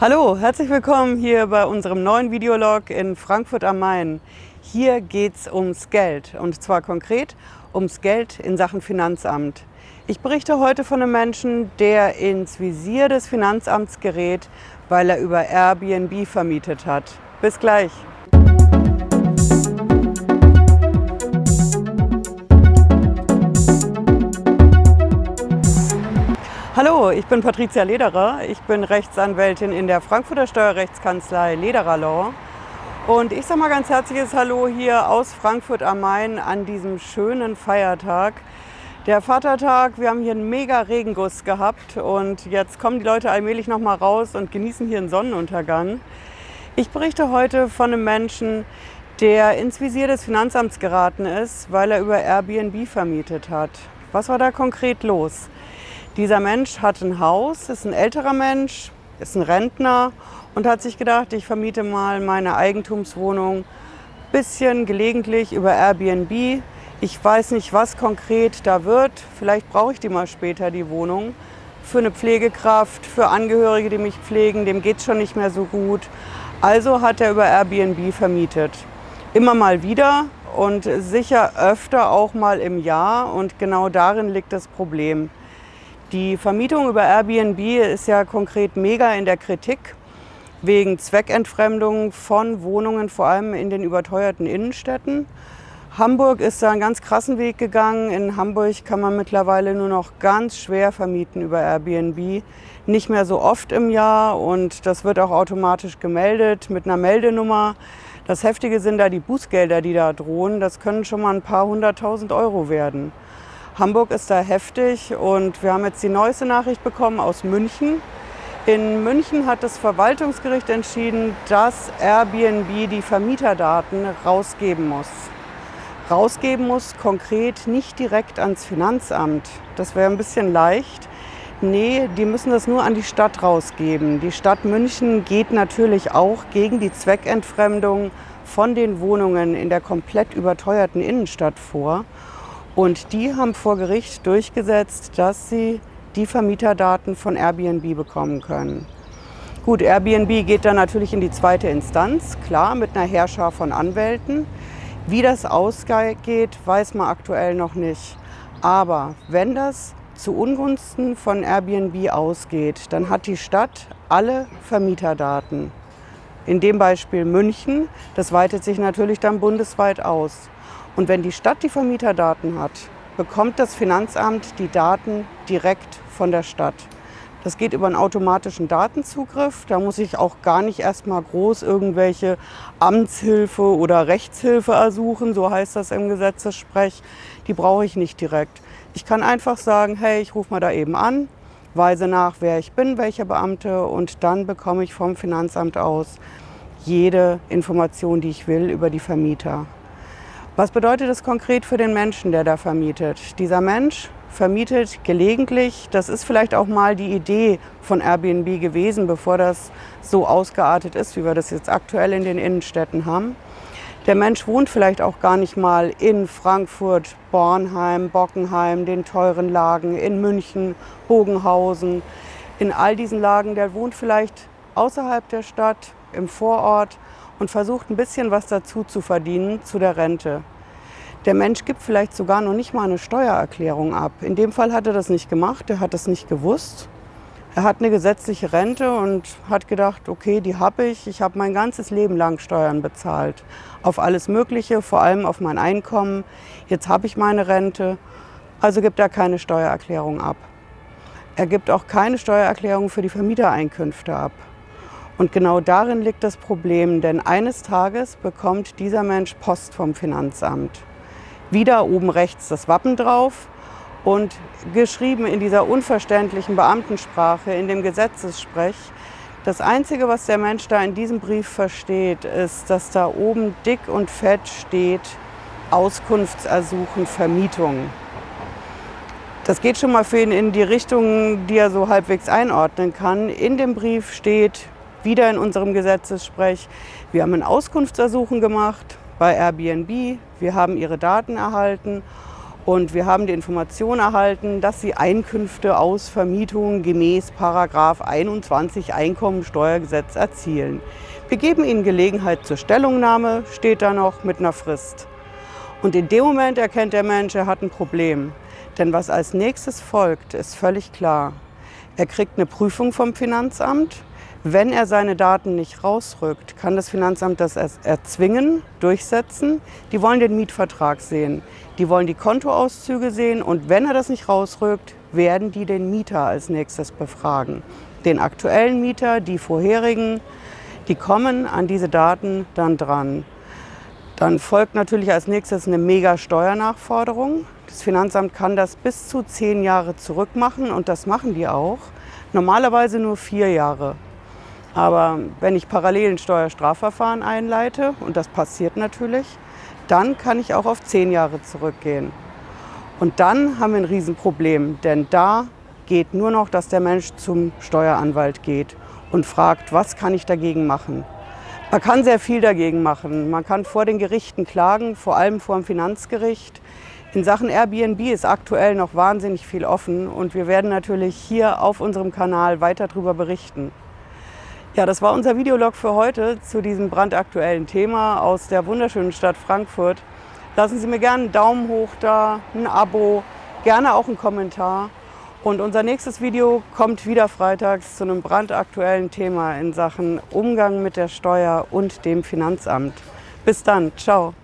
Hallo, herzlich willkommen hier bei unserem neuen Videolog in Frankfurt am Main. Hier geht es ums Geld und zwar konkret ums Geld in Sachen Finanzamt. Ich berichte heute von einem Menschen, der ins Visier des Finanzamts gerät, weil er über Airbnb vermietet hat. Bis gleich. Hallo, ich bin Patricia Lederer. Ich bin Rechtsanwältin in der Frankfurter Steuerrechtskanzlei Lederer Law. Und ich sage mal ganz herzliches Hallo hier aus Frankfurt am Main an diesem schönen Feiertag. Der Vatertag, wir haben hier einen mega Regenguss gehabt und jetzt kommen die Leute allmählich noch mal raus und genießen hier einen Sonnenuntergang. Ich berichte heute von einem Menschen, der ins Visier des Finanzamts geraten ist, weil er über Airbnb vermietet hat. Was war da konkret los? Dieser Mensch hat ein Haus, ist ein älterer Mensch, ist ein Rentner und hat sich gedacht, ich vermiete mal meine Eigentumswohnung bisschen gelegentlich über Airbnb. Ich weiß nicht, was konkret da wird. Vielleicht brauche ich die mal später, die Wohnung. Für eine Pflegekraft, für Angehörige, die mich pflegen, dem geht es schon nicht mehr so gut. Also hat er über Airbnb vermietet. Immer mal wieder und sicher öfter auch mal im Jahr. Und genau darin liegt das Problem. Die Vermietung über Airbnb ist ja konkret mega in der Kritik wegen Zweckentfremdung von Wohnungen, vor allem in den überteuerten Innenstädten. Hamburg ist da einen ganz krassen Weg gegangen. In Hamburg kann man mittlerweile nur noch ganz schwer vermieten über Airbnb. Nicht mehr so oft im Jahr und das wird auch automatisch gemeldet mit einer Meldenummer. Das Heftige sind da die Bußgelder, die da drohen. Das können schon mal ein paar hunderttausend Euro werden. Hamburg ist da heftig und wir haben jetzt die neueste Nachricht bekommen aus München. In München hat das Verwaltungsgericht entschieden, dass Airbnb die Vermieterdaten rausgeben muss. Rausgeben muss konkret nicht direkt ans Finanzamt. Das wäre ein bisschen leicht. Nee, die müssen das nur an die Stadt rausgeben. Die Stadt München geht natürlich auch gegen die Zweckentfremdung von den Wohnungen in der komplett überteuerten Innenstadt vor. Und die haben vor Gericht durchgesetzt, dass sie die Vermieterdaten von Airbnb bekommen können. Gut, Airbnb geht dann natürlich in die zweite Instanz, klar, mit einer Herrscher von Anwälten. Wie das ausgeht, weiß man aktuell noch nicht. Aber wenn das zu Ungunsten von Airbnb ausgeht, dann hat die Stadt alle Vermieterdaten. In dem Beispiel München, das weitet sich natürlich dann bundesweit aus. Und wenn die Stadt die Vermieterdaten hat, bekommt das Finanzamt die Daten direkt von der Stadt. Das geht über einen automatischen Datenzugriff. Da muss ich auch gar nicht erst mal groß irgendwelche Amtshilfe oder Rechtshilfe ersuchen, so heißt das im Gesetzessprech. Die brauche ich nicht direkt. Ich kann einfach sagen, hey, ich rufe mal da eben an, weise nach, wer ich bin, welcher Beamte und dann bekomme ich vom Finanzamt aus jede Information, die ich will über die Vermieter. Was bedeutet das konkret für den Menschen, der da vermietet? Dieser Mensch vermietet gelegentlich, das ist vielleicht auch mal die Idee von Airbnb gewesen, bevor das so ausgeartet ist, wie wir das jetzt aktuell in den Innenstädten haben. Der Mensch wohnt vielleicht auch gar nicht mal in Frankfurt, Bornheim, Bockenheim, den teuren Lagen, in München, Bogenhausen, in all diesen Lagen. Der wohnt vielleicht außerhalb der Stadt, im Vorort und versucht ein bisschen was dazu zu verdienen zu der Rente. Der Mensch gibt vielleicht sogar noch nicht mal eine Steuererklärung ab. In dem Fall hat er das nicht gemacht, er hat das nicht gewusst. Er hat eine gesetzliche Rente und hat gedacht, okay, die habe ich. Ich habe mein ganzes Leben lang Steuern bezahlt. Auf alles Mögliche, vor allem auf mein Einkommen. Jetzt habe ich meine Rente, also gibt er keine Steuererklärung ab. Er gibt auch keine Steuererklärung für die Vermietereinkünfte ab. Und genau darin liegt das Problem, denn eines Tages bekommt dieser Mensch Post vom Finanzamt. Wieder oben rechts das Wappen drauf und geschrieben in dieser unverständlichen Beamtensprache, in dem Gesetzessprech. Das Einzige, was der Mensch da in diesem Brief versteht, ist, dass da oben dick und fett steht, Auskunftsersuchen, Vermietung. Das geht schon mal für ihn in die Richtung, die er so halbwegs einordnen kann. In dem Brief steht, wieder in unserem Gesetzessprech. Wir haben ein Auskunftsersuchen gemacht bei Airbnb. Wir haben ihre Daten erhalten Und wir haben die Information erhalten, dass sie Einkünfte aus Vermietung gemäß 21 Einkommensteuergesetz erzielen. Wir geben ihnen Gelegenheit zur Stellungnahme, steht da noch mit einer Frist. Und in dem Moment erkennt der Mensch, er hat ein Problem. Denn was als nächstes folgt, ist völlig klar. Er kriegt eine Prüfung vom Finanzamt. Wenn er seine Daten nicht rausrückt, kann das Finanzamt das erzwingen, durchsetzen. Die wollen den Mietvertrag sehen, die wollen die Kontoauszüge sehen und wenn er das nicht rausrückt, werden die den Mieter als nächstes befragen. Den aktuellen Mieter, die vorherigen, die kommen an diese Daten dann dran. Dann folgt natürlich als nächstes eine Mega-Steuernachforderung. Das Finanzamt kann das bis zu zehn Jahre zurückmachen und das machen die auch. Normalerweise nur vier Jahre. Aber wenn ich parallel ein Steuerstrafverfahren einleite, und das passiert natürlich, dann kann ich auch auf zehn Jahre zurückgehen. Und dann haben wir ein Riesenproblem, denn da geht nur noch, dass der Mensch zum Steueranwalt geht und fragt, was kann ich dagegen machen. Man kann sehr viel dagegen machen. Man kann vor den Gerichten klagen, vor allem vor dem Finanzgericht. In Sachen Airbnb ist aktuell noch wahnsinnig viel offen und wir werden natürlich hier auf unserem Kanal weiter darüber berichten. Ja, das war unser Videolog für heute zu diesem brandaktuellen Thema aus der wunderschönen Stadt Frankfurt. Lassen Sie mir gerne einen Daumen hoch da, ein Abo, gerne auch einen Kommentar. Und unser nächstes Video kommt wieder freitags zu einem brandaktuellen Thema in Sachen Umgang mit der Steuer und dem Finanzamt. Bis dann, ciao.